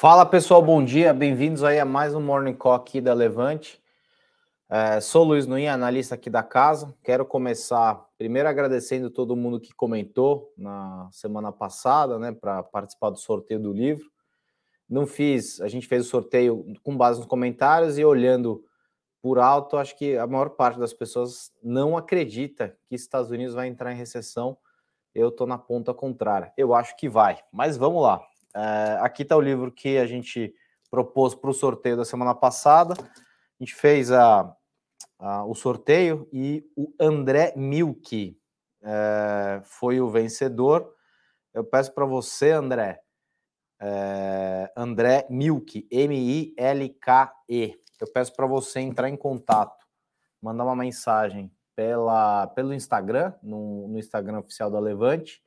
Fala pessoal, bom dia, bem-vindos aí a mais um Morning Call aqui da Levante. É, sou Luiz Nuin, analista aqui da casa. Quero começar primeiro agradecendo todo mundo que comentou na semana passada, né, para participar do sorteio do livro. Não fiz, a gente fez o sorteio com base nos comentários e olhando por alto, acho que a maior parte das pessoas não acredita que Estados Unidos vai entrar em recessão. Eu estou na ponta contrária. Eu acho que vai, mas vamos lá. É, aqui está o livro que a gente propôs para o sorteio da semana passada. A gente fez a, a o sorteio e o André Milk é, foi o vencedor. Eu peço para você, André, é, André Milk, M-I-L-K-E. Eu peço para você entrar em contato, mandar uma mensagem pela, pelo Instagram, no, no Instagram oficial da Levante,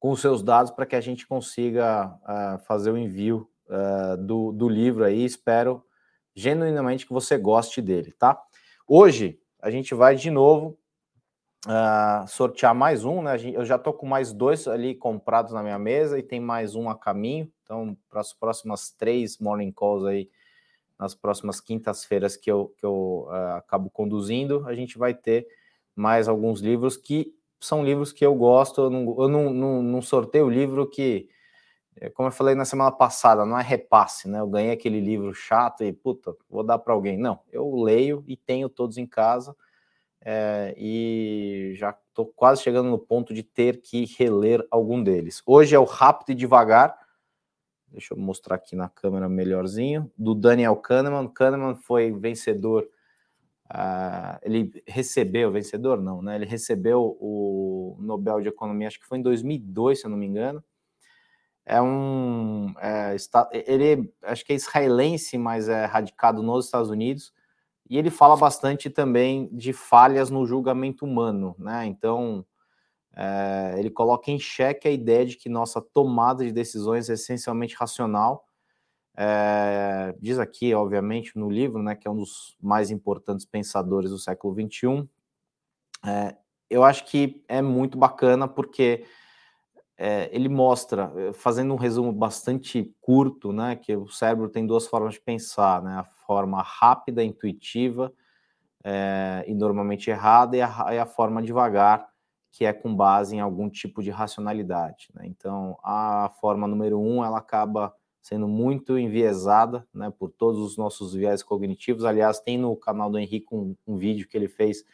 com os seus dados para que a gente consiga uh, fazer o envio uh, do, do livro aí. Espero genuinamente que você goste dele, tá? Hoje a gente vai de novo uh, sortear mais um, né? Eu já tô com mais dois ali comprados na minha mesa e tem mais um a caminho. Então, para as próximas três morning calls aí, nas próximas quintas-feiras que eu, que eu acabo conduzindo, a gente vai ter mais alguns livros que são livros que eu gosto. Eu não, eu não, não, não sorteio o livro que, é, como eu falei na semana passada, não é repasse, né? Eu ganhei aquele livro chato e, puta, vou dar para alguém. Não, eu leio e tenho todos em casa. É, e já estou quase chegando no ponto de ter que reler algum deles. Hoje é o Rápido e Devagar, deixa eu mostrar aqui na câmera melhorzinho, do Daniel Kahneman. Kahneman foi vencedor Uh, ele recebeu, vencedor não, né? Ele recebeu o Nobel de Economia, acho que foi em 2002, se eu não me engano. É um, é, está, ele acho que é israelense, mas é radicado nos Estados Unidos. E ele fala bastante também de falhas no julgamento humano, né? Então, é, ele coloca em xeque a ideia de que nossa tomada de decisões é essencialmente racional é, diz aqui, obviamente, no livro, né, que é um dos mais importantes pensadores do século XXI. É, eu acho que é muito bacana porque é, ele mostra, eh, fazendo um resumo bastante curto, né, que o cérebro tem duas formas de pensar, né, a forma rápida, intuitiva é, e normalmente errada, e a, e a, forma devagar, que é com base em algum tipo de racionalidade. Né? Então, a forma número um, ela acaba sendo muito enviesada né, por todos os nossos viés cognitivos. Aliás, tem no canal do Henrique um, um vídeo que ele fez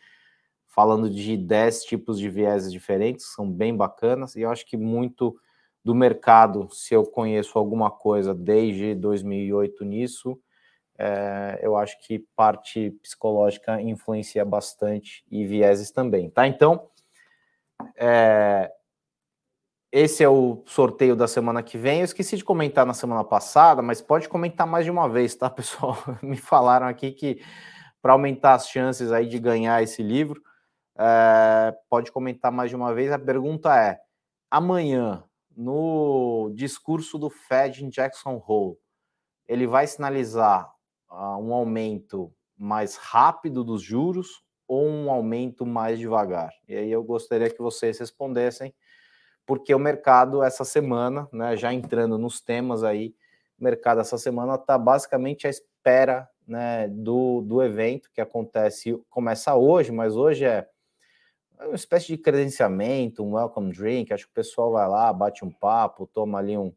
falando de 10 tipos de vieses diferentes, são bem bacanas, e eu acho que muito do mercado, se eu conheço alguma coisa desde 2008 nisso, é, eu acho que parte psicológica influencia bastante e vieses também, tá? Então, é, esse é o sorteio da semana que vem. Eu esqueci de comentar na semana passada, mas pode comentar mais de uma vez, tá, pessoal? Me falaram aqui que para aumentar as chances aí de ganhar esse livro, é, pode comentar mais de uma vez. A pergunta é: amanhã, no discurso do Fed em Jackson Hole, ele vai sinalizar uh, um aumento mais rápido dos juros ou um aumento mais devagar? E aí eu gostaria que vocês respondessem porque o mercado essa semana, né, já entrando nos temas aí, o mercado essa semana está basicamente à espera né, do, do evento que acontece, começa hoje, mas hoje é uma espécie de credenciamento, um welcome drink, acho que o pessoal vai lá, bate um papo, toma ali um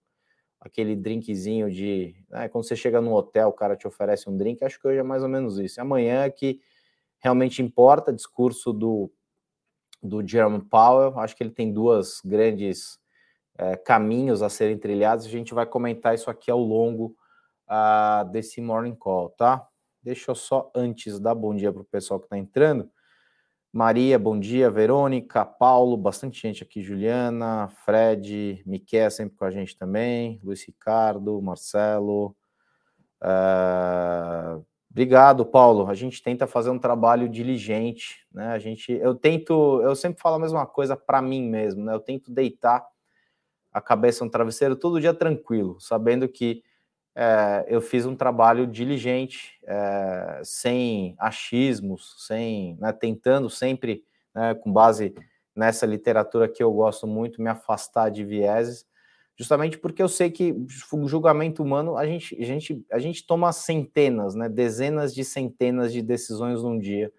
aquele drinkzinho de, né, quando você chega no hotel, o cara te oferece um drink, acho que hoje é mais ou menos isso. Amanhã é que realmente importa, discurso do do Jerome Powell. Acho que ele tem duas grandes é, caminhos a serem trilhados. A gente vai comentar isso aqui ao longo uh, desse morning call, tá? Deixa eu só antes dar bom dia para o pessoal que está entrando. Maria, bom dia. Verônica, Paulo, bastante gente aqui. Juliana, Fred, Miquel sempre com a gente também. Luiz Ricardo, Marcelo. Uh, Obrigado, Paulo. A gente tenta fazer um trabalho diligente, né? A gente, eu tento, eu sempre falo a mesma coisa para mim mesmo, né? Eu tento deitar a cabeça no travesseiro todo dia tranquilo, sabendo que é, eu fiz um trabalho diligente, é, sem achismos, sem, né, tentando sempre, né, com base nessa literatura que eu gosto muito, me afastar de vieses. Justamente porque eu sei que o julgamento humano a gente, a gente, a gente toma centenas, né, dezenas de centenas de decisões num dia.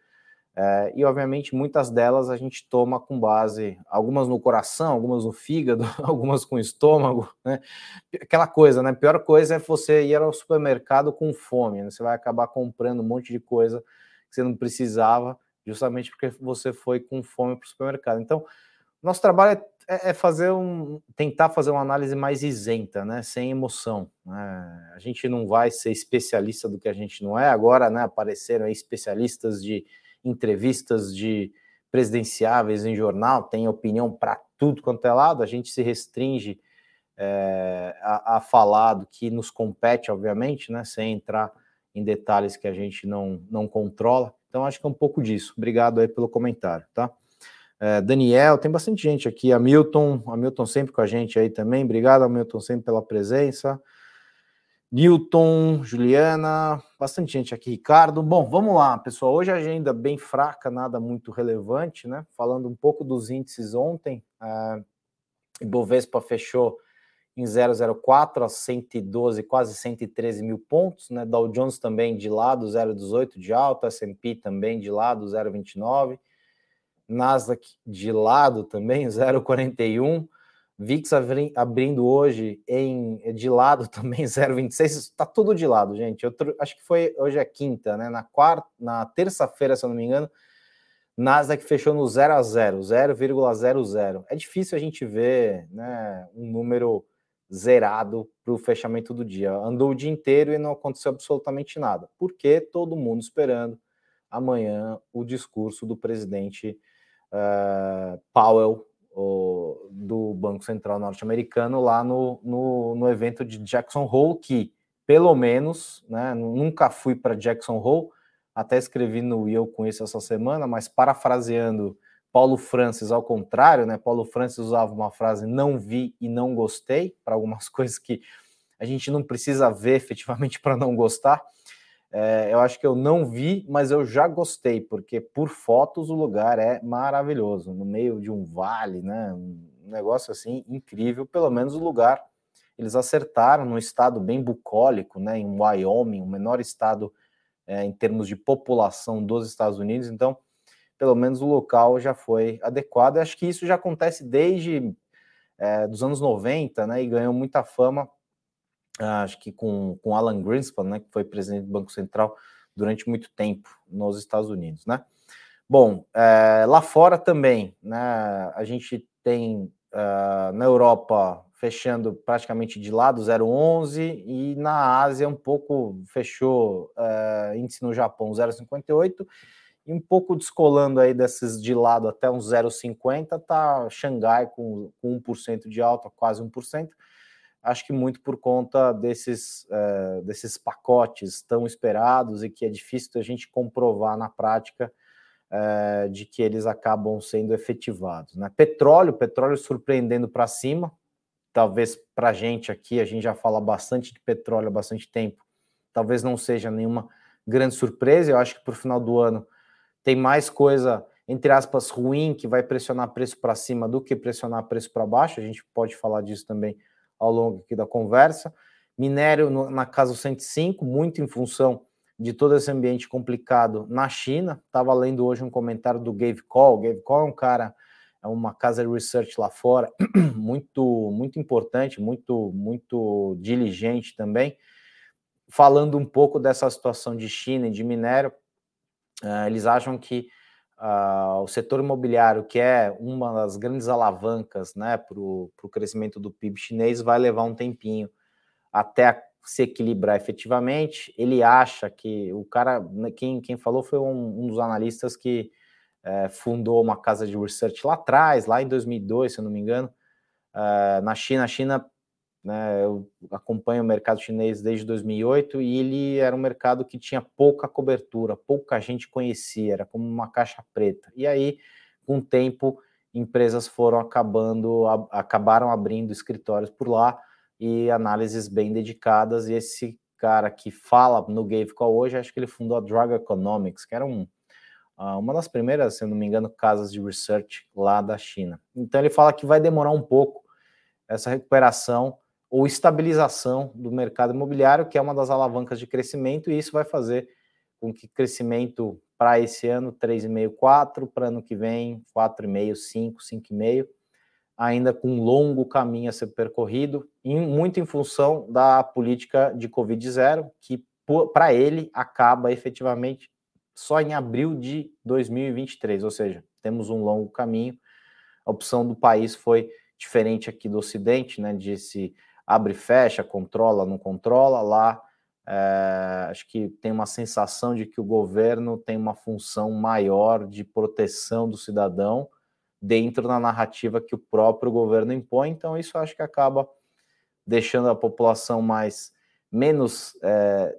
É, e obviamente muitas delas a gente toma com base, algumas no coração, algumas no fígado, algumas com estômago, né? Aquela coisa, né? A pior coisa é você ir ao supermercado com fome, né? Você vai acabar comprando um monte de coisa que você não precisava, justamente porque você foi com fome para o supermercado. Então, nosso trabalho é é, é, fazer um, tentar fazer uma análise mais isenta, né, sem emoção. Né? A gente não vai ser especialista do que a gente não é. Agora, né, apareceram especialistas de entrevistas de presidenciáveis em jornal, tem opinião para tudo quanto é lado. A gente se restringe é, a, a falar do que nos compete, obviamente, né, sem entrar em detalhes que a gente não, não controla. Então, acho que é um pouco disso. Obrigado aí pelo comentário, tá? É, Daniel, tem bastante gente aqui. Hamilton, Hamilton sempre com a gente aí também. Obrigado, Hamilton, sempre pela presença. Newton, Juliana, bastante gente aqui. Ricardo, bom, vamos lá, pessoal. Hoje a agenda bem fraca, nada muito relevante, né? Falando um pouco dos índices ontem, a Ibovespa fechou em 0,04 a 112, quase 113 mil pontos, né? Dow Jones também de lado, 0,18 de alta, S&P também de lado, 0,29 Nasdaq de lado também, 0,41. VIX abrindo hoje em de lado também 0,26. Está tudo de lado, gente. Eu acho que foi hoje é quinta, né? Na quarta, na terça-feira, se eu não me engano, Nasdaq fechou no 0 a 0, 0,00. É difícil a gente ver, né, um número zerado para o fechamento do dia. Andou o dia inteiro e não aconteceu absolutamente nada. Porque todo mundo esperando amanhã o discurso do presidente uh, Powell, o, do Banco Central norte-americano, lá no, no, no, evento de Jackson Hole, que pelo menos, né, nunca fui para Jackson Hole, até escrevi no Will com isso essa semana, mas parafraseando Paulo Francis ao contrário, né? Paulo Francis usava uma frase não vi e não gostei para algumas coisas que a gente não precisa ver efetivamente para não gostar. É, eu acho que eu não vi, mas eu já gostei, porque por fotos o lugar é maravilhoso, no meio de um vale, né? Um negócio assim incrível. Pelo menos o lugar eles acertaram num estado bem bucólico, né? Em Wyoming, o menor estado é, em termos de população dos Estados Unidos. Então, pelo menos o local já foi adequado. Eu acho que isso já acontece desde é, dos anos 90, né? E ganhou muita fama acho que com, com Alan Greenspan, né, que foi presidente do Banco Central durante muito tempo nos Estados Unidos, né? Bom, é, lá fora também, né, a gente tem uh, na Europa fechando praticamente de lado 0,11 e na Ásia um pouco fechou uh, índice no Japão 0,58 e um pouco descolando aí desses de lado até uns 0,50 tá Xangai com, com 1% de alta, quase 1%, acho que muito por conta desses, uh, desses pacotes tão esperados e que é difícil a gente comprovar na prática uh, de que eles acabam sendo efetivados. Né? Petróleo, petróleo surpreendendo para cima, talvez para a gente aqui, a gente já fala bastante de petróleo há bastante tempo, talvez não seja nenhuma grande surpresa, eu acho que para o final do ano tem mais coisa entre aspas, ruim, que vai pressionar preço para cima do que pressionar preço para baixo. A gente pode falar disso também ao longo aqui da conversa. Minério no, na casa 105, muito em função de todo esse ambiente complicado na China. Estava lendo hoje um comentário do Gave Call. Gave Call é um cara, é uma casa de research lá fora, muito, muito importante, muito, muito diligente também, falando um pouco dessa situação de China e de minério. Uh, eles acham que Uh, o setor imobiliário, que é uma das grandes alavancas né, para o crescimento do PIB chinês, vai levar um tempinho até se equilibrar efetivamente. Ele acha que o cara, né, quem, quem falou foi um, um dos analistas que é, fundou uma casa de research lá atrás, lá em 2002, se eu não me engano, uh, na China. A China né, eu acompanho o mercado chinês desde 2008 e ele era um mercado que tinha pouca cobertura, pouca gente conhecia, era como uma caixa preta. E aí, com o tempo, empresas foram acabando, a, acabaram abrindo escritórios por lá e análises bem dedicadas. E esse cara que fala no Gave Call hoje, acho que ele fundou a Drug Economics, que era um, uma das primeiras, se não me engano, casas de research lá da China. Então ele fala que vai demorar um pouco essa recuperação ou estabilização do mercado imobiliário, que é uma das alavancas de crescimento, e isso vai fazer com que crescimento para esse ano 3,5, 4, para ano que vem 4,5, 5, 5,5, ainda com um longo caminho a ser percorrido, em, muito em função da política de Covid zero, que para ele acaba efetivamente só em abril de 2023, ou seja, temos um longo caminho. A opção do país foi diferente aqui do Ocidente, né? De se abre e fecha, controla, não controla. Lá, é, acho que tem uma sensação de que o governo tem uma função maior de proteção do cidadão dentro da narrativa que o próprio governo impõe. Então, isso acho que acaba deixando a população mais menos é,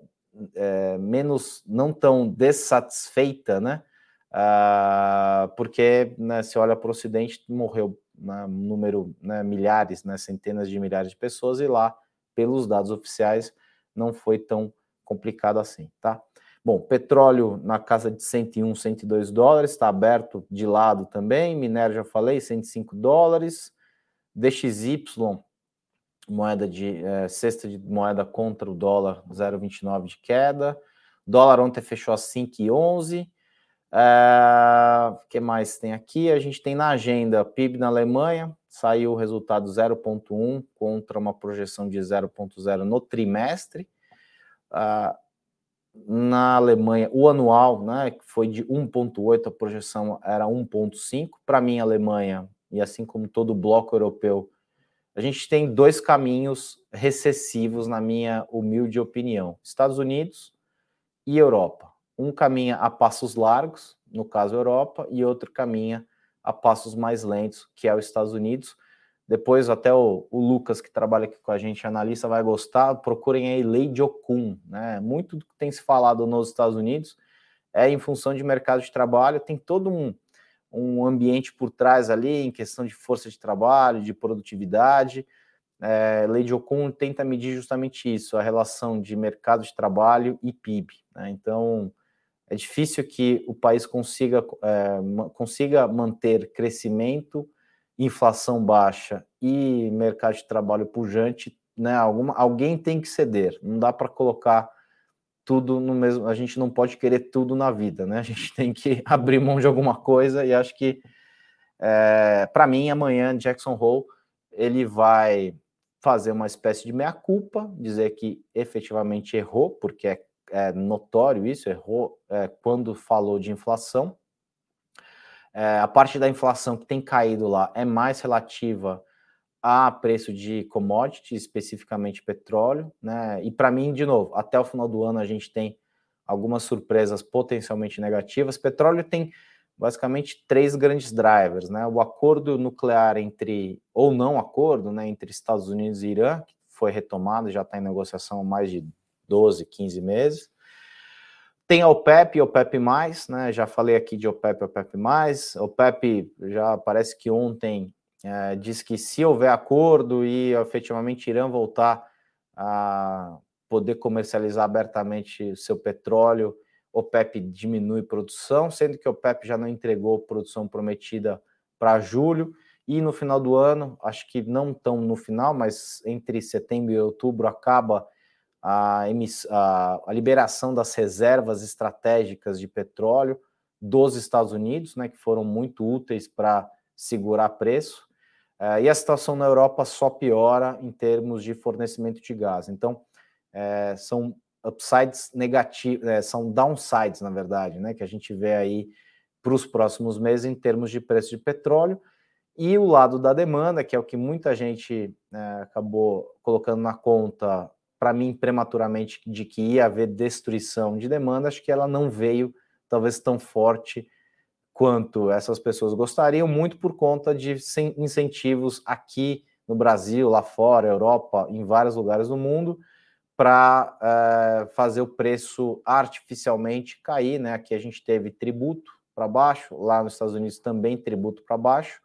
é, menos não tão dessatisfeita, né? Ah, porque né, se olha para o Ocidente, morreu né, número, né, milhares, né, centenas de milhares de pessoas, e lá, pelos dados oficiais, não foi tão complicado assim, tá? Bom, petróleo na casa de 101, 102 dólares, está aberto de lado também, minério já falei, 105 dólares, DXY, moeda de é, cesta de moeda contra o dólar, 0,29 de queda, dólar ontem fechou a 5,11, o é, que mais tem aqui? A gente tem na agenda PIB na Alemanha, saiu o resultado 0,1 contra uma projeção de 0,0 no trimestre. Uh, na Alemanha, o anual, né, foi de 1,8, a projeção era 1,5. Para mim, a Alemanha, e assim como todo o bloco europeu, a gente tem dois caminhos recessivos, na minha humilde opinião: Estados Unidos e Europa. Um caminha a passos largos, no caso Europa, e outro caminha a passos mais lentos, que é os Estados Unidos. Depois até o, o, Lucas, que trabalha aqui com a gente, analista, vai gostar. Procurem aí lei Ocum. Né? Muito do que tem se falado nos Estados Unidos é em função de mercado de trabalho. Tem todo um, um ambiente por trás ali, em questão de força de trabalho, de produtividade. É, lei Ocum tenta medir justamente isso, a relação de mercado de trabalho e PIB. Né? Então, é difícil que o país consiga, é, consiga manter crescimento, inflação baixa e mercado de trabalho pujante, né? Alguma, alguém tem que ceder. Não dá para colocar tudo no mesmo. A gente não pode querer tudo na vida, né? A gente tem que abrir mão de alguma coisa e acho que, é, para mim, amanhã Jackson Hole ele vai fazer uma espécie de meia culpa, dizer que efetivamente errou, porque é é notório isso, errou é, quando falou de inflação. É, a parte da inflação que tem caído lá é mais relativa a preço de commodity, especificamente petróleo, né? E para mim, de novo, até o final do ano a gente tem algumas surpresas potencialmente negativas. Petróleo tem basicamente três grandes drivers, né? O acordo nuclear entre ou não acordo, né, entre Estados Unidos e Irã, que foi retomado, já está em negociação há mais de 12, 15 meses. Tem a OPEP e OPEP+, né? Já falei aqui de OPEP e OPEP+. OPEP já parece que ontem é, que se houver acordo e efetivamente Irã voltar a poder comercializar abertamente o seu petróleo, OPEP diminui produção, sendo que a OPEP já não entregou produção prometida para julho. E no final do ano, acho que não tão no final, mas entre setembro e outubro acaba a, a, a liberação das reservas estratégicas de petróleo dos Estados Unidos, né, que foram muito úteis para segurar preço. Uh, e a situação na Europa só piora em termos de fornecimento de gás. Então, é, são upsides negativos, é, são downsides, na verdade, né, que a gente vê aí para os próximos meses em termos de preço de petróleo. E o lado da demanda, que é o que muita gente é, acabou colocando na conta para mim, prematuramente, de que ia haver destruição de demanda, acho que ela não veio talvez tão forte quanto essas pessoas gostariam, muito por conta de incentivos aqui no Brasil, lá fora, Europa, em vários lugares do mundo, para é, eh, fazer o preço artificialmente cair. Né? Aqui a gente teve tributo para baixo, lá nos Estados Unidos também tributo para baixo.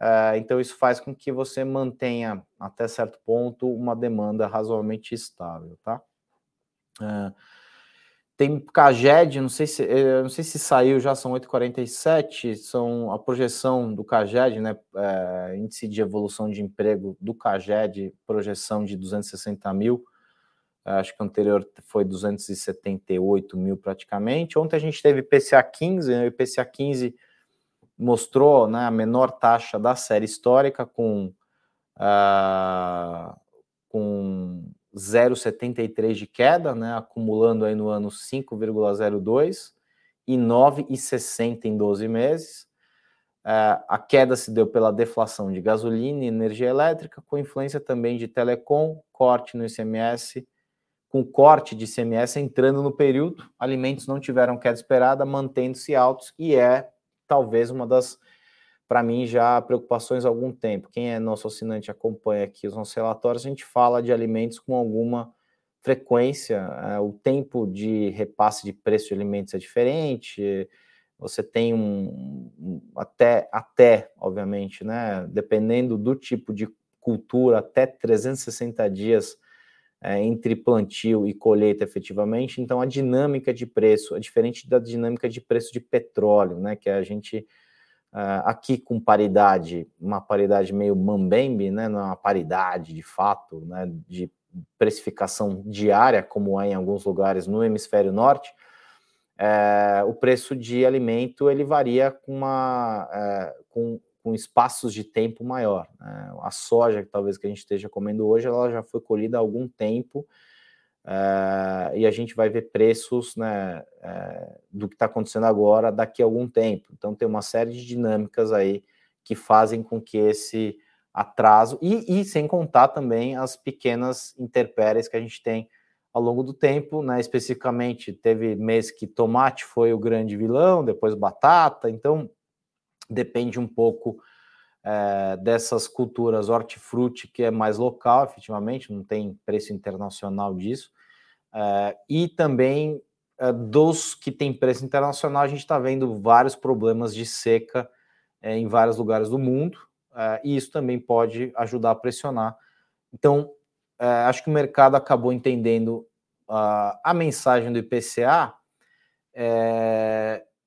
Uh, então, isso faz com que você mantenha, até certo ponto, uma demanda razoavelmente estável, tá? Uh, tem Caged, não sei se eh, não sei se saiu já, são 8,47, são a projeção do Caged, né? É, índice de evolução de emprego do Caged, projeção de 260 mil. Acho que o anterior foi 278 mil praticamente. Ontem a gente teve IPCA 15, né? o IPCA 15 mostrou né, a menor taxa da série histórica, com, uh, com 0,73 de queda, né, acumulando aí no ano 5,02 e 9,60 em 12 meses. Uh, a queda se deu pela deflação de gasolina e energia elétrica, com influência também de telecom, corte no ICMS, com corte de ICMS entrando no período. Alimentos não tiveram queda esperada, mantendo-se altos, e é talvez uma das para mim, já preocupações há algum tempo. Quem é nosso assinante acompanha aqui os nossos relatórios, a gente fala de alimentos com alguma frequência, é, o tempo de repasse de preço de alimentos é diferente, você tem um, um até, até, obviamente, né, dependendo do tipo de cultura, até 360 dias é, entre plantio e colheita efetivamente, então a dinâmica de preço é diferente da dinâmica de preço de petróleo, né, que a gente Uh, aqui com paridade, uma paridade meio mambembe, né, não é uma paridade de fato, né, de precificação diária, como é em alguns lugares no hemisfério norte, é, o preço de alimento ele varia com, uma, é, com, com espaços de tempo maior. Né? A soja, talvez que a gente esteja comendo hoje, ela já foi colhida há algum tempo, Uh, e a gente vai ver preços né, uh, do que está acontecendo agora daqui a algum tempo. Então, tem uma série de dinâmicas aí que fazem com que esse atraso, e, e sem contar também as pequenas intempéries que a gente tem ao longo do tempo, né? Especificamente, teve mês que tomate foi o grande vilão, depois batata, então depende um pouco é, dessas culturas hortifruti, que é mais local, efetivamente, não tem preço internacional disso, é, e também é, dos que tem preço internacional, a gente está vendo vários problemas de seca em vários lugares do mundo, e isso também pode ajudar a pressionar. Então, acho que o mercado acabou entendendo a mensagem do IPCA,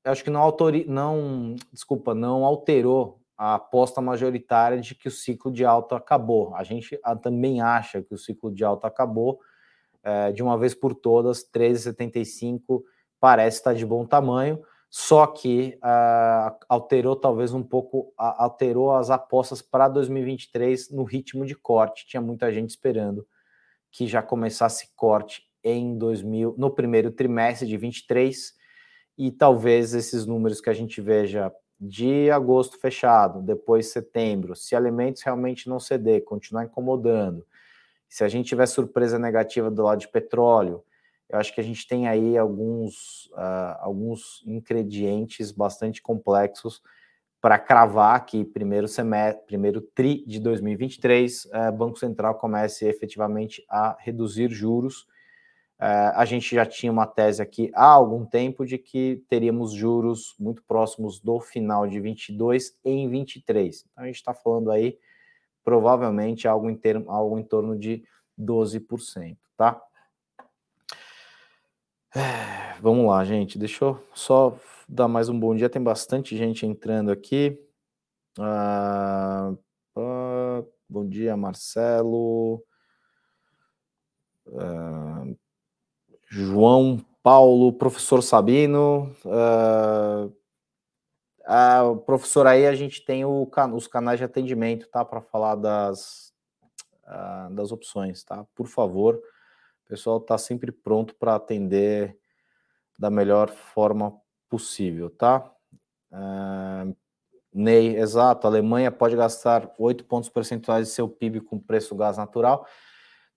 acho que não, autori não, desculpa, não alterou a aposta majoritária de que o ciclo de alta acabou. A gente também acha que o ciclo de alta acabou. É, de uma vez por todas, 13,75 parece estar de bom tamanho, só que uh, alterou talvez um pouco, alterou as apostas para 2023 no ritmo de corte. Tinha muita gente esperando que já começasse corte em 2000, no primeiro trimestre de 23, e talvez esses números que a gente veja de agosto fechado, depois setembro, se alimentos realmente não ceder, continuar incomodando, se a gente tiver surpresa negativa do lado de petróleo, eu acho que a gente tem aí alguns, uh, alguns ingredientes bastante complexos para cravar que primeiro semestre, primeiro tri de 2023, o uh, Banco Central comece efetivamente a reduzir juros a gente já tinha uma tese aqui há algum tempo de que teríamos juros muito próximos do final de 22 em 23. Então a gente está falando aí provavelmente algo em, termo, algo em torno de 12%, tá? É, vamos lá, gente. Deixa eu só dar mais um bom dia. Tem bastante gente entrando aqui. Uh, bom dia, Marcelo. Uh, João Paulo, professor Sabino. Uh, professor, aí a gente tem o, os canais de atendimento, tá? Para falar das, uh, das opções, tá? Por favor, o pessoal está sempre pronto para atender da melhor forma possível, tá? Uh, Ney, exato. A Alemanha pode gastar 8 pontos percentuais de seu PIB com preço do gás natural.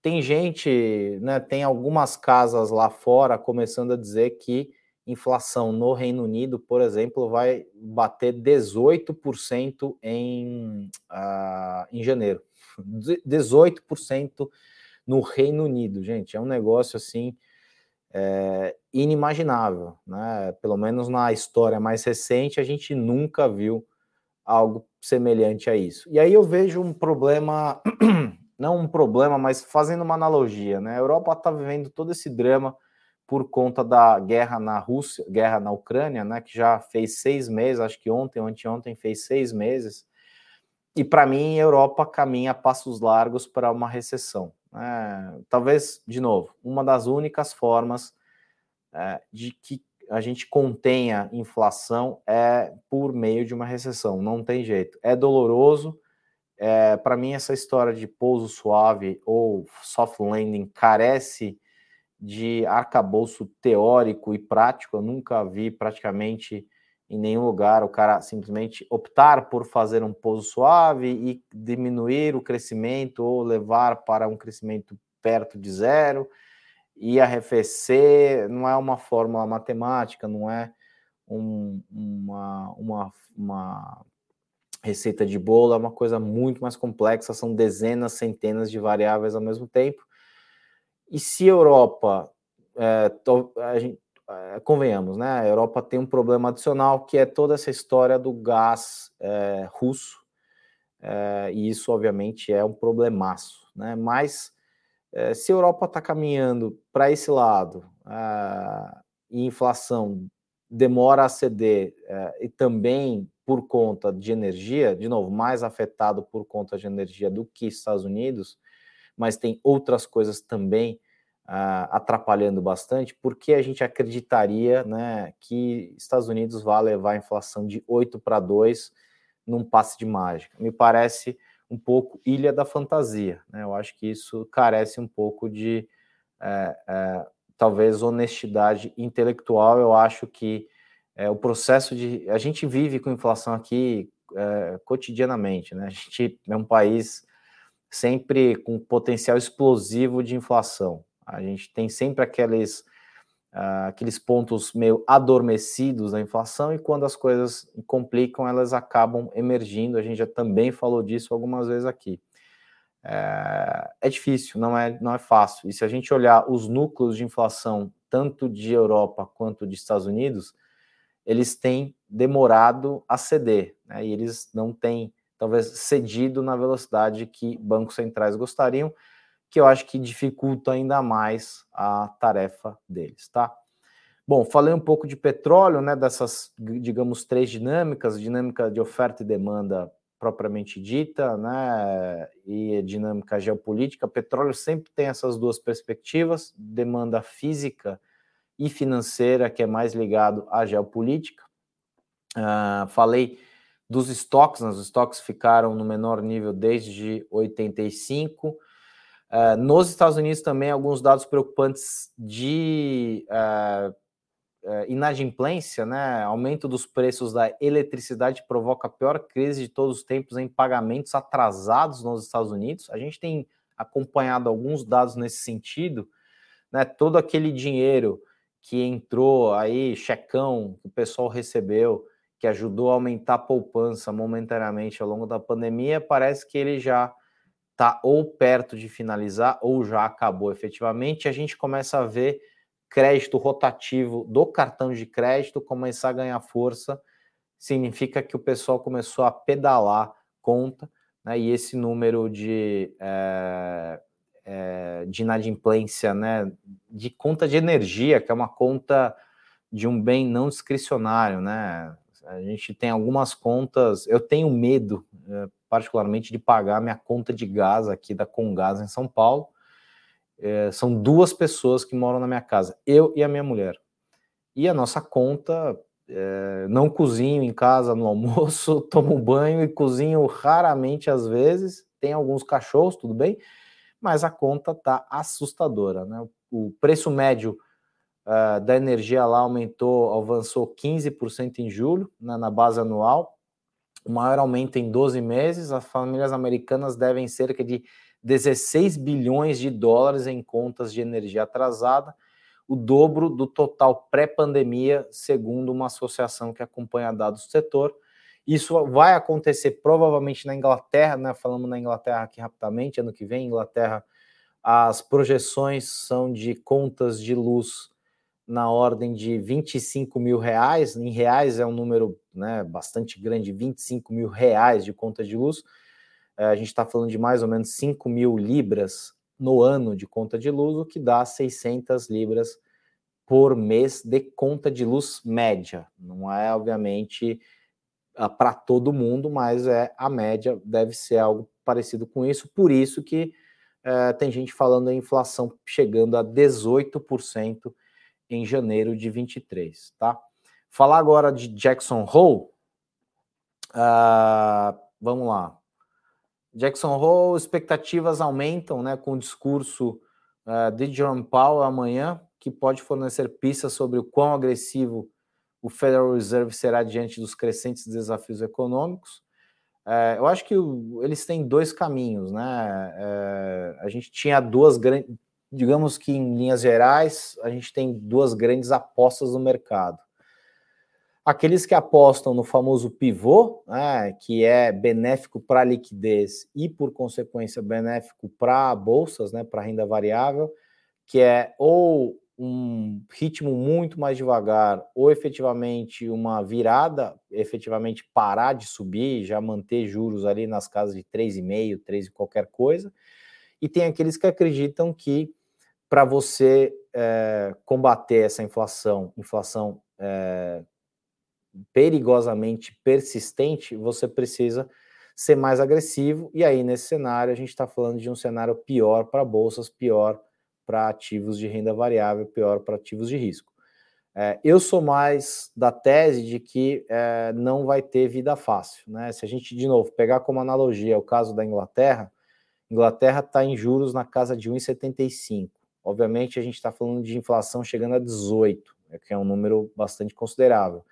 Tem gente, né, tem algumas casas lá fora começando a dizer que inflação no Reino Unido, por exemplo, vai bater 18% em, uh, em janeiro. 18% no Reino Unido, gente, é um negócio assim é, inimaginável, né? Pelo menos na história mais recente, a gente nunca viu algo semelhante a isso. E aí eu vejo um problema não um problema, mas fazendo uma analogia, né? A Europa está vivendo todo esse drama por conta da guerra na Rússia, guerra na Ucrânia, né, que já fez seis meses, acho que ontem ou anteontem fez seis meses, e para mim a Europa caminha a passos largos para uma recessão. É, talvez, de novo, uma das únicas formas é, de que a gente contenha inflação é por meio de uma recessão, não tem jeito. É doloroso. É, para mim, essa história de pouso suave ou soft landing carece de arcabouço teórico e prático. Eu nunca vi praticamente em nenhum lugar o cara simplesmente optar por fazer um pouso suave e diminuir o crescimento ou levar para um crescimento perto de zero e arrefecer. Não é uma fórmula matemática, não é um, uma, uma, uma receita de bolo, é uma coisa muito mais complexa, são dezenas, centenas de variáveis ao mesmo tempo. E se a Europa, é, a gente, é, convenhamos, né? A Europa tem um problema adicional que é toda essa história do gás é, russo, é, e isso obviamente é um problemaço, né? Mas é, se a Europa está caminhando para esse lado e inflação demora a ceder e também por conta de energia, de novo, mais afetado por conta de energia do que Estados Unidos, mas tem outras coisas também uh, atrapalhando bastante, porque a gente acreditaria né, que Estados Unidos vai levar a inflação de 8 para 2 num passe de mágica. Me parece um pouco ilha da fantasia. Né? Eu acho que isso carece um pouco de é, é, talvez honestidade intelectual. Eu acho que é, o processo de. A gente vive com inflação aqui é, cotidianamente, né? A gente é um país sempre com potencial explosivo de inflação. A gente tem sempre aqueles, uh, aqueles pontos meio adormecidos da inflação e quando as coisas complicam, elas acabam emergindo. A gente já também falou disso algumas vezes aqui. É, é difícil, não é, não é fácil. E se a gente olhar os núcleos de inflação, tanto de Europa quanto de Estados Unidos, eles têm demorado a ceder, né? e eles não têm, talvez, cedido na velocidade que bancos centrais gostariam, que eu acho que dificulta ainda mais a tarefa deles, tá? Bom, falei um pouco de petróleo, né, dessas, digamos, três dinâmicas, dinâmica de oferta e demanda propriamente dita, né, e dinâmica geopolítica. Petróleo sempre tem essas duas perspectivas, demanda física e financeira, que é mais ligado à geopolítica. Uh, falei dos estoques, né, os estoques ficaram no menor nível desde 85, Uh, nos Estados Unidos também alguns dados preocupantes de uh, inadimplência, né? Aumento dos preços da eletricidade provoca a pior crise de todos os tempos em pagamentos atrasados nos Estados Unidos. A gente tem acompanhado alguns dados nesse sentido, né? Todo aquele dinheiro que entrou aí, checão que o pessoal recebeu, que ajudou a aumentar a poupança momentaneamente ao longo da pandemia, parece que ele já está ou perto de finalizar ou já acabou efetivamente, a gente começa a ver crédito rotativo do cartão de crédito começar a ganhar força, significa que o pessoal começou a pedalar conta, né, e esse número de, é, é, de inadimplência, né, de conta de energia, que é uma conta de um bem não discricionário, né, a gente tem algumas contas, eu tenho medo, é, particularmente, de pagar minha conta de gás aqui da Congás em São Paulo. É, são duas pessoas que moram na minha casa, eu e a minha mulher. E a nossa conta, é, não cozinho em casa no almoço, tomo banho e cozinho raramente às vezes. Tem alguns cachorros, tudo bem, mas a conta tá assustadora, né? O preço médio uh, da energia lá aumentou, avançou 15% em julho, né, na base anual, o maior aumento em 12 meses. As famílias americanas devem cerca de 16 bilhões de dólares em contas de energia atrasada, o dobro do total pré-pandemia, segundo uma associação que acompanha dados do setor. Isso vai acontecer provavelmente na Inglaterra, né? Falamos na Inglaterra aqui rapidamente, ano que vem, Inglaterra, as projeções são de contas de luz na ordem de 25 mil reais, em reais é um número né, bastante grande, 25 mil reais de conta de luz, a gente está falando de mais ou menos 5 mil libras no ano de conta de luz, o que dá 600 libras por mês de conta de luz média. Não é, obviamente, para todo mundo, mas é a média, deve ser algo parecido com isso. Por isso que é, tem gente falando em inflação chegando a 18% em janeiro de 23, tá? Falar agora de Jackson Hole. Uh, vamos lá. Jackson Hole, expectativas aumentam, né, com o discurso uh, de Jerome Powell amanhã, que pode fornecer pistas sobre o quão agressivo o Federal Reserve será diante dos crescentes desafios econômicos. É, eu acho que o, eles têm dois caminhos, né? É, a gente tinha duas grandes, digamos que em linhas gerais, a gente tem duas grandes apostas no mercado. Aqueles que apostam no famoso pivô, né, que é benéfico para a liquidez e, por consequência, benéfico para bolsas, né, para renda variável, que é ou um ritmo muito mais devagar, ou efetivamente uma virada, efetivamente parar de subir, já manter juros ali nas casas de 3,5, 3 e qualquer coisa. E tem aqueles que acreditam que para você é, combater essa inflação, inflação é, perigosamente persistente, você precisa ser mais agressivo. E aí, nesse cenário, a gente está falando de um cenário pior para bolsas, pior para ativos de renda variável, pior para ativos de risco. É, eu sou mais da tese de que é, não vai ter vida fácil. Né? Se a gente, de novo, pegar como analogia o caso da Inglaterra, Inglaterra está em juros na casa de 1,75. Obviamente, a gente está falando de inflação chegando a 18, né, que é um número bastante considerável.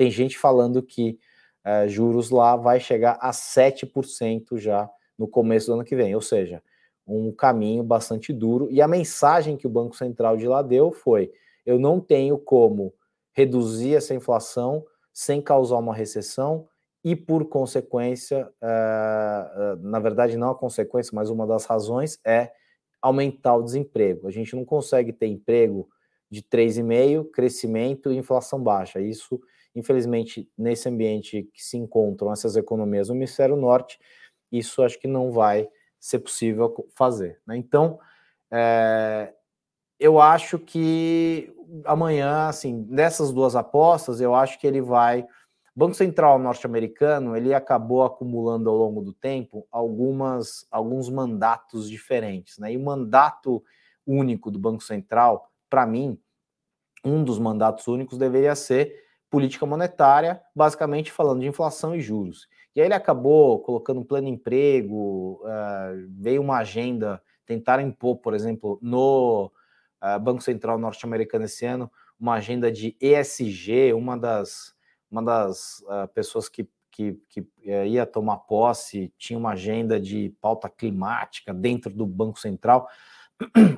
Tem gente falando que é, juros lá vai chegar a 7% já no começo do ano que vem, ou seja, um caminho bastante duro. E a mensagem que o Banco Central de lá deu foi: eu não tenho como reduzir essa inflação sem causar uma recessão e, por consequência, uh, uh, na verdade, não a consequência, mas uma das razões é aumentar o desemprego. A gente não consegue ter emprego de 3,5%, crescimento e inflação baixa. Isso, infelizmente, nesse ambiente que se encontram essas economias no hemisfério norte, isso acho que não vai ser possível fazer. Né? Então, é, eu acho que amanhã, assim, dessas duas apostas, eu acho que ele vai. Banco Central norte-americano ele acabou acumulando ao longo do tempo algumas alguns mandatos diferentes, né? E o mandato único do Banco Central, para mim, um dos mandatos únicos deveria ser política monetária, basicamente falando de inflação e juros. E aí ele acabou colocando um plano emprego, uh, veio uma agenda, tentaram impor, por exemplo, no uh, Banco Central norte-americano esse ano, uma agenda de ESG, uma das, uma das uh, pessoas que, que, que ia tomar posse tinha uma agenda de pauta climática dentro do Banco Central.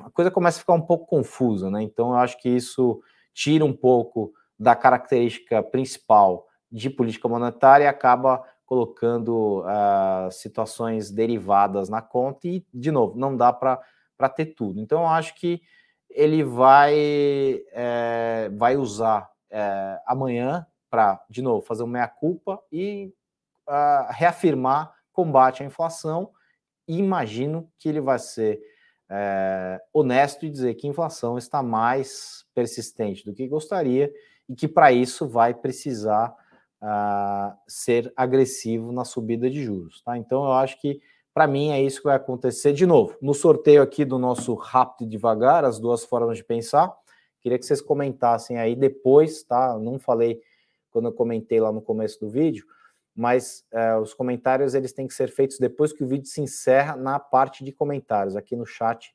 A coisa começa a ficar um pouco confusa, né? Então eu acho que isso tira um pouco da característica principal de política monetária acaba colocando uh, situações derivadas na conta e, de novo, não dá para ter tudo. Então, eu acho que ele vai, é, vai usar é, amanhã para, de novo, fazer uma meia-culpa e uh, reafirmar combate à inflação e imagino que ele vai ser é, honesto e dizer que a inflação está mais persistente do que gostaria e que para isso vai precisar uh, ser agressivo na subida de juros. Tá? Então, eu acho que, para mim, é isso que vai acontecer. De novo, no sorteio aqui do nosso Rápido e Devagar, as duas formas de pensar, queria que vocês comentassem aí depois, tá? não falei quando eu comentei lá no começo do vídeo, mas uh, os comentários eles têm que ser feitos depois que o vídeo se encerra na parte de comentários. Aqui no chat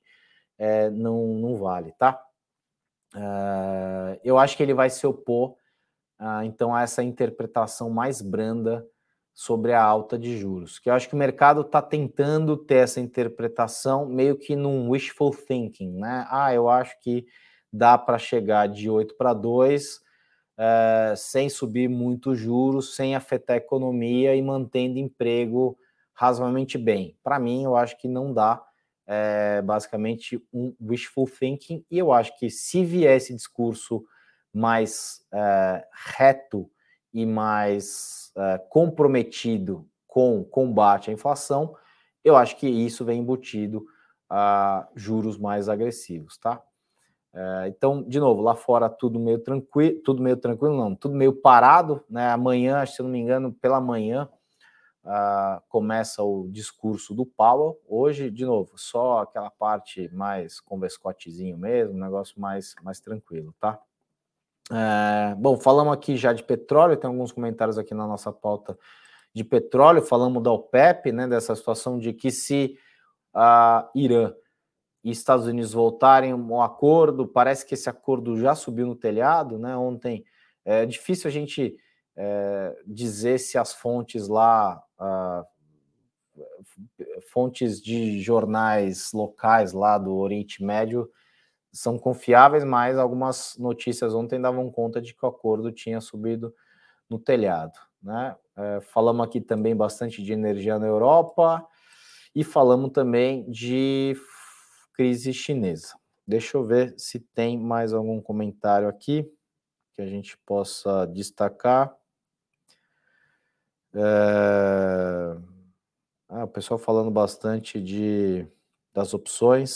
uh, não, não vale, tá? Uh, eu acho que ele vai se opor ah, então a essa interpretação mais branda sobre a alta de juros, que eu acho que o mercado está tentando ter essa interpretação meio que num wishful thinking, né? Ah, eu acho que dá para chegar de 8 para 2 eh, sem subir muito juros, sem afetar a economia e mantendo emprego razoavelmente bem. Para mim, eu acho que não dá. É basicamente um wishful thinking, e eu acho que se vier esse discurso mais uh, reto e mais uh, comprometido com combate à inflação, eu acho que isso vem embutido a juros mais agressivos, tá? É, então, de novo, lá fora tudo meio tranquilo, tudo meio tranquilo, não, tudo meio parado, né? Amanhã, se eu não me engano, pela manhã uh, começa o discurso do Powell. Hoje, de novo, só aquela parte mais com vescotezinho mesmo, negócio mais, mais tranquilo, tá? É, bom, falamos aqui já de petróleo, tem alguns comentários aqui na nossa pauta de petróleo, falamos da OPEP, né, dessa situação de que se a Irã e Estados Unidos voltarem um acordo, parece que esse acordo já subiu no telhado, né? Ontem é difícil a gente é, dizer se as fontes lá, ah, fontes de jornais locais lá do Oriente Médio são confiáveis, mas algumas notícias ontem davam conta de que o acordo tinha subido no telhado. Né? É, falamos aqui também bastante de energia na Europa e falamos também de crise chinesa. Deixa eu ver se tem mais algum comentário aqui que a gente possa destacar. É... Ah, o pessoal falando bastante de das opções.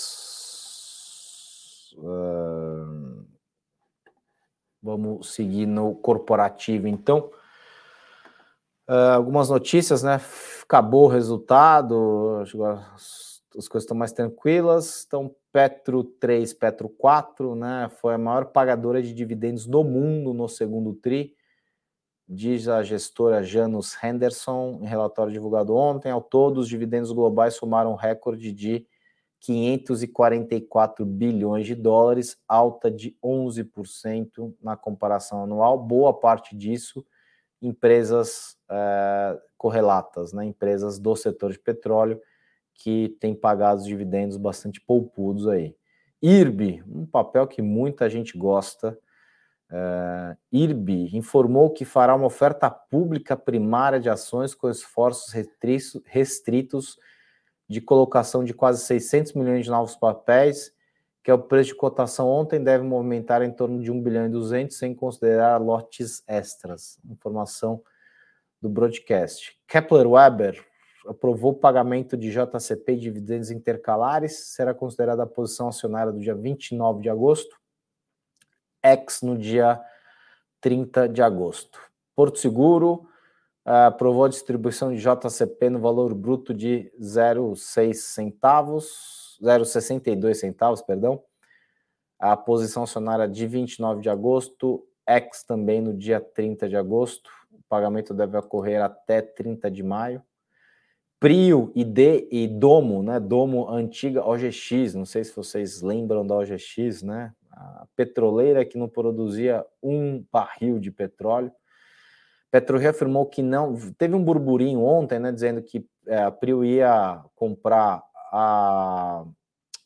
Uh, vamos seguir no corporativo, então. Uh, algumas notícias, né? Acabou o resultado, as, as coisas estão mais tranquilas. Então, Petro 3, Petro 4, né? Foi a maior pagadora de dividendos do mundo no segundo TRI, diz a gestora Janus Henderson, em relatório divulgado ontem. Ao todo, os dividendos globais somaram um recorde de 544 bilhões de dólares, alta de 11% na comparação anual. Boa parte disso, empresas é, correlatas, né? empresas do setor de petróleo, que têm pagado dividendos bastante poupudos aí. IRB, um papel que muita gente gosta. É, IRB informou que fará uma oferta pública primária de ações com esforços restritos de colocação de quase 600 milhões de novos papéis, que é o preço de cotação ontem, deve movimentar em torno de 1 bilhão e 200, sem considerar lotes extras. Informação do broadcast. Kepler Weber aprovou o pagamento de JCP e dividendos intercalares, será considerada a posição acionária do dia 29 de agosto, ex no dia 30 de agosto. Porto Seguro aprovou a distribuição de JCP no valor bruto de 0,6 centavos, 0,62 centavos, perdão. A posição acionária de 29 de agosto, ex também no dia 30 de agosto. O pagamento deve ocorrer até 30 de maio. Prio e, D, e Domo, né? Domo antiga OGX, não sei se vocês lembram da OGX, né? A petroleira que não produzia um barril de petróleo PetroRio afirmou que não. Teve um burburinho ontem, né, dizendo que é, a Prio ia comprar a,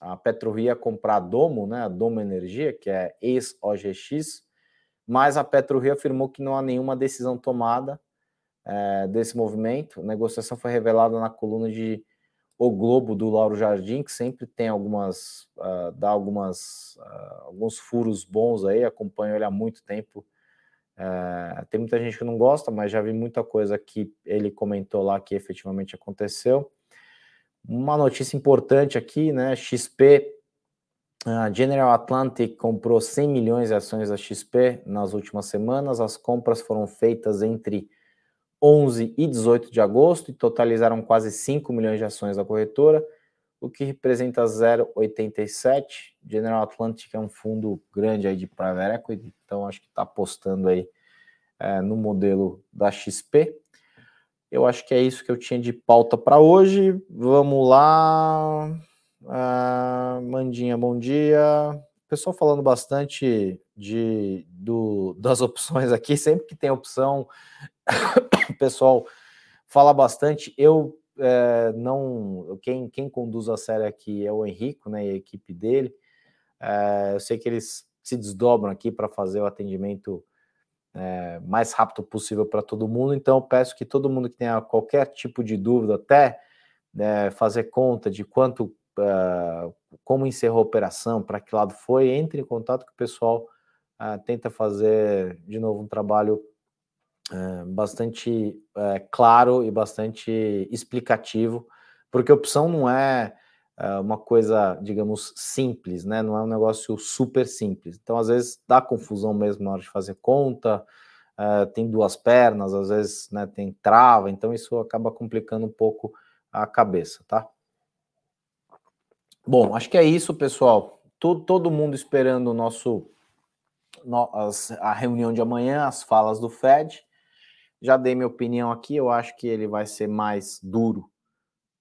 a PetroRio ia comprar a Domo, né, a Domo Energia, que é ex-OGX, mas a PetroRio afirmou que não há nenhuma decisão tomada é, desse movimento. A negociação foi revelada na coluna de O Globo do Lauro Jardim, que sempre tem algumas, uh, dá algumas, uh, alguns furos bons aí, acompanho ele há muito tempo é, tem muita gente que não gosta, mas já vi muita coisa que ele comentou lá que efetivamente aconteceu. Uma notícia importante aqui, né? XP, a General Atlantic comprou 100 milhões de ações da XP nas últimas semanas. As compras foram feitas entre 11 e 18 de agosto e totalizaram quase 5 milhões de ações da corretora o que representa 0,87. General Atlantic é um fundo grande aí de private equity, então acho que está apostando aí é, no modelo da XP. Eu acho que é isso que eu tinha de pauta para hoje. Vamos lá. Ah, Mandinha, bom dia. Pessoal falando bastante de, do, das opções aqui. Sempre que tem opção, o pessoal fala bastante. Eu é, não. Quem, quem conduz a série aqui é o Henrico, né? E a equipe dele. É, eu sei que eles se desdobram aqui para fazer o atendimento é, mais rápido possível para todo mundo. Então, peço que todo mundo que tenha qualquer tipo de dúvida, até né, fazer conta de quanto, uh, como encerrou a operação, para que lado foi, entre em contato com o pessoal. Uh, tenta fazer de novo um trabalho é, bastante é, claro e bastante explicativo, porque opção não é é uma coisa, digamos, simples, né? Não é um negócio super simples. Então, às vezes, dá confusão mesmo na hora de fazer conta, uh, tem duas pernas, às vezes né, tem trava, então isso acaba complicando um pouco a cabeça, tá? Bom, acho que é isso, pessoal. Todo, todo mundo esperando o nosso a reunião de amanhã, as falas do Fed. Já dei minha opinião aqui, eu acho que ele vai ser mais duro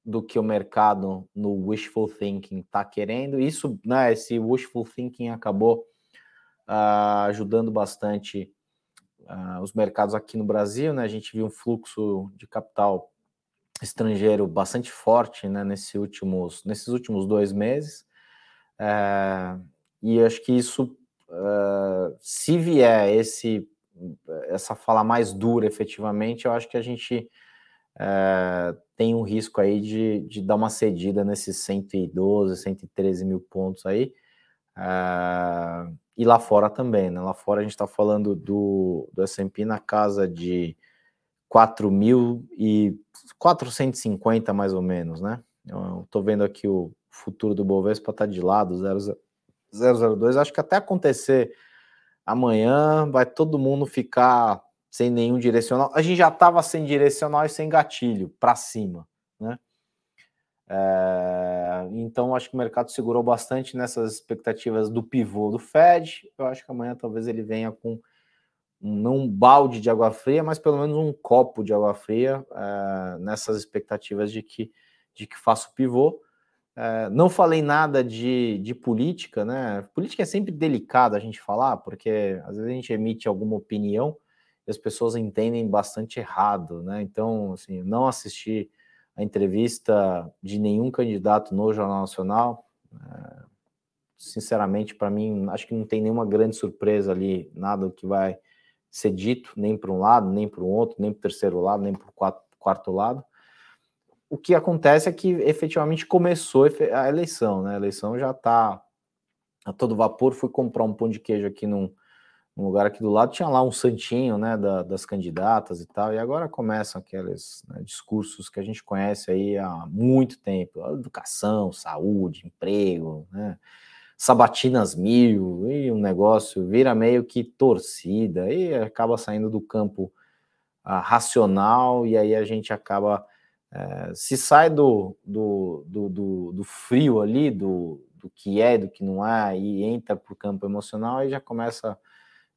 do que o mercado no wishful thinking está querendo. Isso, né, esse wishful thinking acabou uh, ajudando bastante uh, os mercados aqui no Brasil, né? A gente viu um fluxo de capital estrangeiro bastante forte, né, nesse últimos, nesses últimos dois meses. Uh, e acho que isso, uh, se vier esse essa fala mais dura, efetivamente, eu acho que a gente é, tem um risco aí de, de dar uma cedida nesses 112, 113 mil pontos aí. É, e lá fora também, né? Lá fora a gente está falando do, do S&P na casa de 4.450 mais ou menos, né? Estou vendo aqui o futuro do Bovespa tá de lado, 002. Acho que até acontecer amanhã vai todo mundo ficar sem nenhum direcional. A gente já estava sem direcional e sem gatilho para cima, né? É, então acho que o mercado segurou bastante nessas expectativas do pivô do Fed. Eu acho que amanhã talvez ele venha com não um balde de água fria, mas pelo menos um copo de água fria é, nessas expectativas de que de que faça o pivô. É, não falei nada de, de política, né? Política é sempre delicado a gente falar, porque às vezes a gente emite alguma opinião e as pessoas entendem bastante errado, né? Então, assim, não assisti a entrevista de nenhum candidato no Jornal Nacional. É, sinceramente, para mim, acho que não tem nenhuma grande surpresa ali, nada que vai ser dito, nem para um lado, nem para o outro, nem para o terceiro lado, nem para o quarto lado. O que acontece é que efetivamente começou a eleição, né? A eleição já está a todo vapor. Fui comprar um pão de queijo aqui num, um lugar aqui do lado tinha lá um santinho, né, da, das candidatas e tal, e agora começam aqueles né, discursos que a gente conhece aí há muito tempo, educação, saúde, emprego, né, sabatinas mil, e um negócio vira meio que torcida, e acaba saindo do campo ah, racional, e aí a gente acaba, eh, se sai do, do, do, do, do frio ali, do, do que é, do que não é, e entra para o campo emocional, aí já começa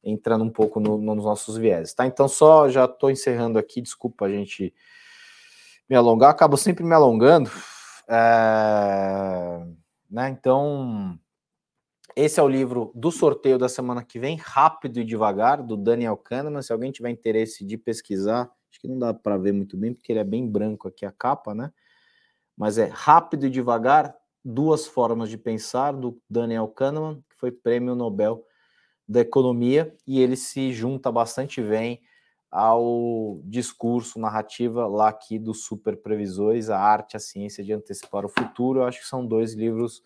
entrando um pouco no, nos nossos viés, tá? Então, só já estou encerrando aqui, desculpa a gente me alongar, acabo sempre me alongando, é, né? Então, esse é o livro do sorteio da semana que vem, Rápido e Devagar, do Daniel Kahneman. Se alguém tiver interesse de pesquisar, acho que não dá para ver muito bem, porque ele é bem branco aqui a capa, né? Mas é Rápido e Devagar, Duas Formas de Pensar, do Daniel Kahneman, que foi prêmio Nobel da economia e ele se junta bastante bem ao discurso, narrativa lá aqui dos super previsores, a arte, a ciência de antecipar o futuro. Eu acho que são dois livros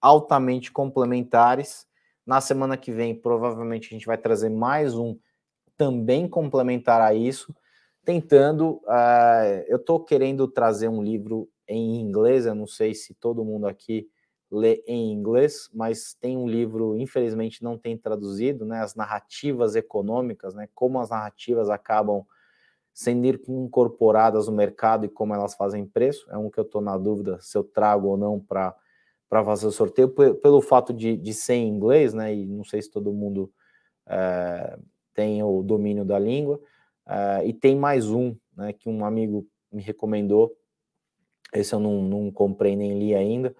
altamente complementares. Na semana que vem, provavelmente, a gente vai trazer mais um também complementar a isso, tentando. Uh, eu estou querendo trazer um livro em inglês, eu não sei se todo mundo aqui ler em inglês, mas tem um livro, infelizmente não tem traduzido, né, as narrativas econômicas, né, como as narrativas acabam sendo incorporadas no mercado e como elas fazem preço. É um que eu estou na dúvida se eu trago ou não para para fazer o sorteio, pelo fato de, de ser em inglês, né, e não sei se todo mundo é, tem o domínio da língua. É, e tem mais um, né, que um amigo me recomendou. Esse eu não, não comprei nem li ainda,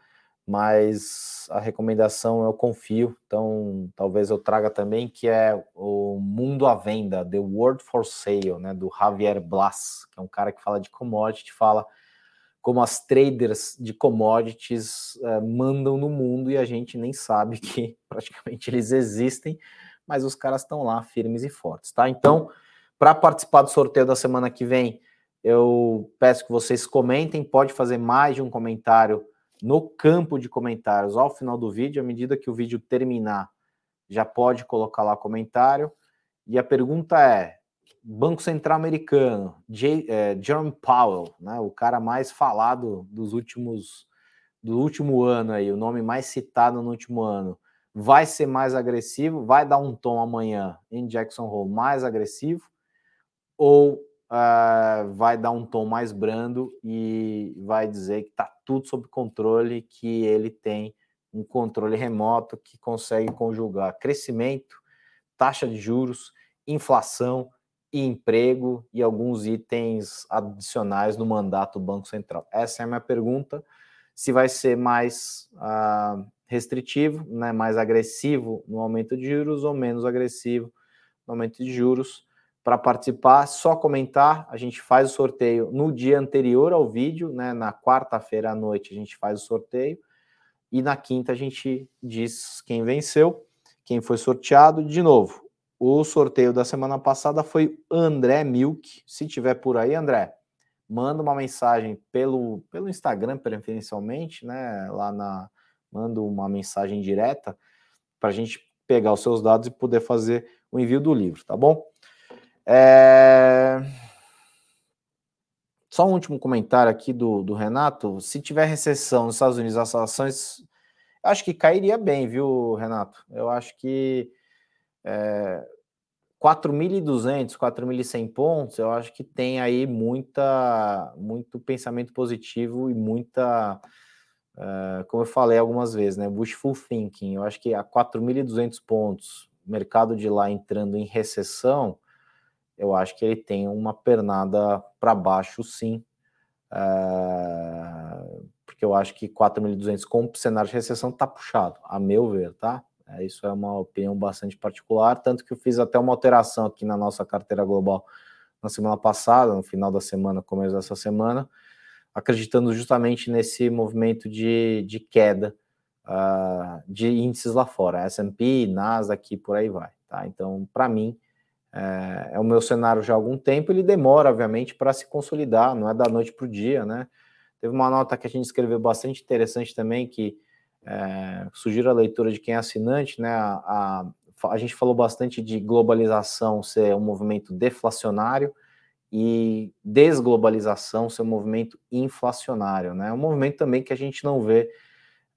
mas a recomendação eu confio, então talvez eu traga também, que é o Mundo à Venda, The World for Sale, né, do Javier Blas, que é um cara que fala de commodity, fala como as traders de commodities é, mandam no mundo e a gente nem sabe que praticamente eles existem, mas os caras estão lá firmes e fortes, tá? Então, para participar do sorteio da semana que vem, eu peço que vocês comentem, pode fazer mais de um comentário no campo de comentários ao final do vídeo, à medida que o vídeo terminar, já pode colocar lá comentário. E a pergunta é: Banco Central Americano, J, é, Jerome Powell, né, o cara mais falado dos últimos do último ano aí, o nome mais citado no último ano, vai ser mais agressivo, vai dar um tom amanhã em Jackson Hole mais agressivo, ou uh, vai dar um tom mais brando e vai dizer que está tudo sob controle, que ele tem um controle remoto que consegue conjugar crescimento, taxa de juros, inflação e emprego e alguns itens adicionais no mandato do Banco Central. Essa é a minha pergunta. Se vai ser mais uh, restritivo, né, mais agressivo no aumento de juros ou menos agressivo no aumento de juros. Para participar, só comentar. A gente faz o sorteio no dia anterior ao vídeo, né? Na quarta-feira à noite a gente faz o sorteio e na quinta a gente diz quem venceu, quem foi sorteado. De novo, o sorteio da semana passada foi André Milk. Se tiver por aí, André, manda uma mensagem pelo, pelo Instagram, preferencialmente, né? Lá na, manda uma mensagem direta para a gente pegar os seus dados e poder fazer o envio do livro, tá bom? É... Só um último comentário aqui do, do Renato. Se tiver recessão nos Estados Unidos, as ações, acho que cairia bem, viu, Renato? Eu acho que é, 4.200, 4.100 pontos, eu acho que tem aí muita, muito pensamento positivo e muita Uh, como eu falei algumas vezes, né? Wishful thinking. Eu acho que a 4.200 pontos, mercado de lá entrando em recessão, eu acho que ele tem uma pernada para baixo, sim. Uh, porque eu acho que 4.200 com cenário de recessão está puxado, a meu ver, tá? É, isso é uma opinião bastante particular, tanto que eu fiz até uma alteração aqui na nossa carteira global na semana passada, no final da semana, começo dessa semana, acreditando justamente nesse movimento de, de queda uh, de índices lá fora, S&P, Nasdaq, por aí vai, tá? Então, para mim, é, é, o meu cenário já há algum tempo, ele demora, obviamente, para se consolidar, não é da noite para o dia, né? Teve uma nota que a gente escreveu bastante interessante também, que é, sugiro a leitura de quem é assinante, né? A, a, a gente falou bastante de globalização ser um movimento deflacionário, e desglobalização ser um movimento inflacionário, né? Um movimento também que a gente não vê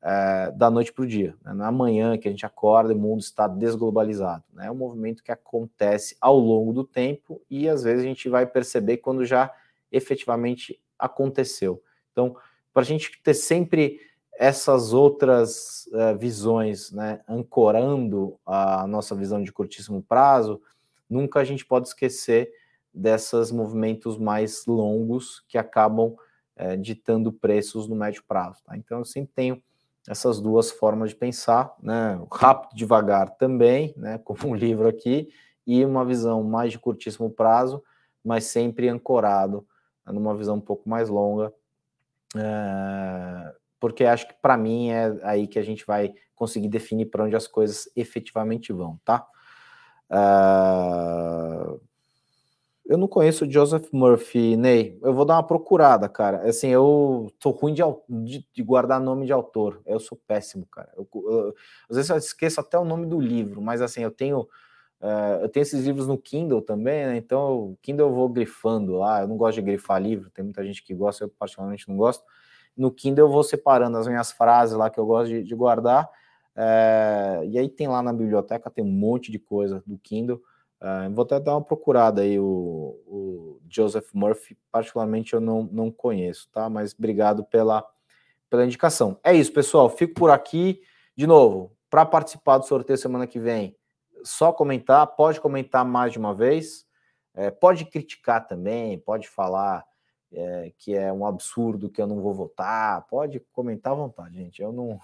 é, da noite para o dia. Né? Não é amanhã que a gente acorda e o mundo está desglobalizado. Né? É um movimento que acontece ao longo do tempo e às vezes a gente vai perceber quando já efetivamente aconteceu. Então, para a gente ter sempre essas outras uh, visões, né, ancorando a nossa visão de curtíssimo prazo, nunca a gente pode esquecer desses movimentos mais longos que acabam é, ditando preços no médio prazo. Tá? Então, eu sempre tenho essas duas formas de pensar, né? rápido, devagar também, né? como um livro aqui, e uma visão mais de curtíssimo prazo, mas sempre ancorado numa visão um pouco mais longa, é, porque acho que para mim é aí que a gente vai conseguir definir para onde as coisas efetivamente vão, tá? Uh, eu não conheço o Joseph Murphy, Ney. Eu vou dar uma procurada, cara. Assim, eu tô ruim de, de, de guardar nome de autor. Eu sou péssimo, cara. Eu, eu, às vezes eu esqueço até o nome do livro, mas assim, eu tenho. Uh, eu tenho esses livros no Kindle também, né? Então, o Kindle eu vou grifando lá. Eu não gosto de grifar livro, tem muita gente que gosta, eu particularmente não gosto. No Kindle eu vou separando as minhas frases lá que eu gosto de, de guardar. Uh, e aí tem lá na biblioteca, tem um monte de coisa do Kindle. Uh, vou até dar uma procurada aí, o, o, Joseph Murphy, particularmente eu não, não conheço, tá? Mas obrigado pela, pela indicação. É isso, pessoal. Fico por aqui. De novo, para participar do sorteio semana que vem, só comentar, pode comentar mais de uma vez, é, pode criticar também, pode falar é, que é um absurdo que eu não vou votar, pode comentar à vontade, gente. Eu não.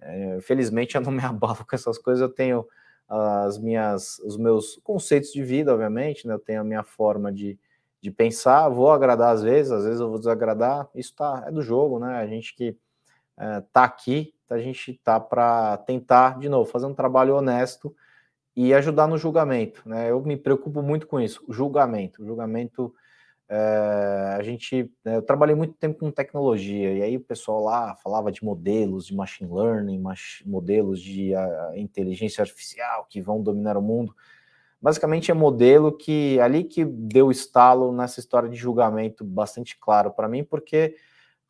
É, felizmente eu não me abalo com essas coisas, eu tenho as minhas, os meus conceitos de vida, obviamente, né? Eu tenho a minha forma de, de pensar, vou agradar às vezes, às vezes eu vou desagradar, isso tá, é do jogo, né? A gente que é, tá aqui, a gente tá para tentar, de novo, fazer um trabalho honesto e ajudar no julgamento, né? Eu me preocupo muito com isso, o julgamento, o julgamento é, a gente, né, eu trabalhei muito tempo com tecnologia, e aí o pessoal lá falava de modelos de machine learning, modelos de uh, inteligência artificial que vão dominar o mundo. Basicamente é modelo que ali que deu estalo nessa história de julgamento bastante claro para mim, porque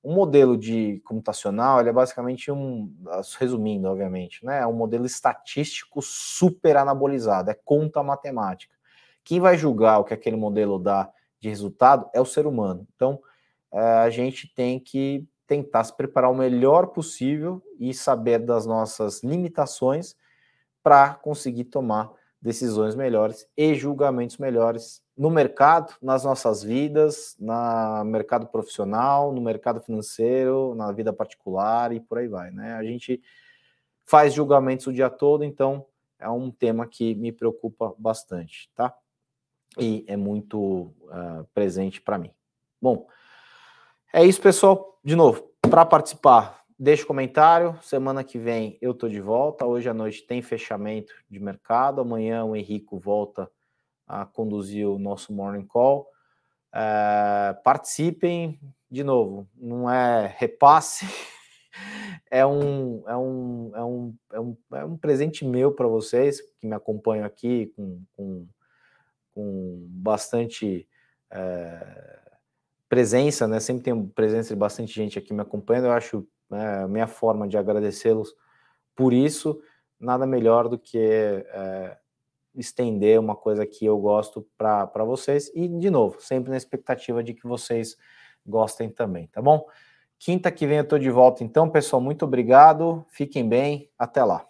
um modelo de computacional ele é basicamente um, resumindo, obviamente, né? É um modelo estatístico super anabolizado, é conta matemática. Quem vai julgar o que aquele modelo dá de resultado é o ser humano. Então, é, a gente tem que tentar se preparar o melhor possível e saber das nossas limitações para conseguir tomar decisões melhores e julgamentos melhores no mercado, nas nossas vidas, no mercado profissional, no mercado financeiro, na vida particular e por aí vai, né? A gente faz julgamentos o dia todo, então é um tema que me preocupa bastante, tá? E é muito uh, presente para mim. Bom, é isso, pessoal. De novo, para participar, deixe comentário. Semana que vem eu tô de volta. Hoje à noite tem fechamento de mercado. Amanhã o Henrico volta a conduzir o nosso morning call. É, participem, de novo, não é repasse, é um, é um, é um, é um, é um presente meu para vocês que me acompanham aqui com, com, com bastante. É, presença, né? Sempre tem presença de bastante gente aqui me acompanhando. Eu acho a minha forma de agradecê-los por isso, nada melhor do que é, estender uma coisa que eu gosto para vocês. E, de novo, sempre na expectativa de que vocês gostem também, tá bom? Quinta que vem eu tô de volta, então, pessoal. Muito obrigado. Fiquem bem. Até lá.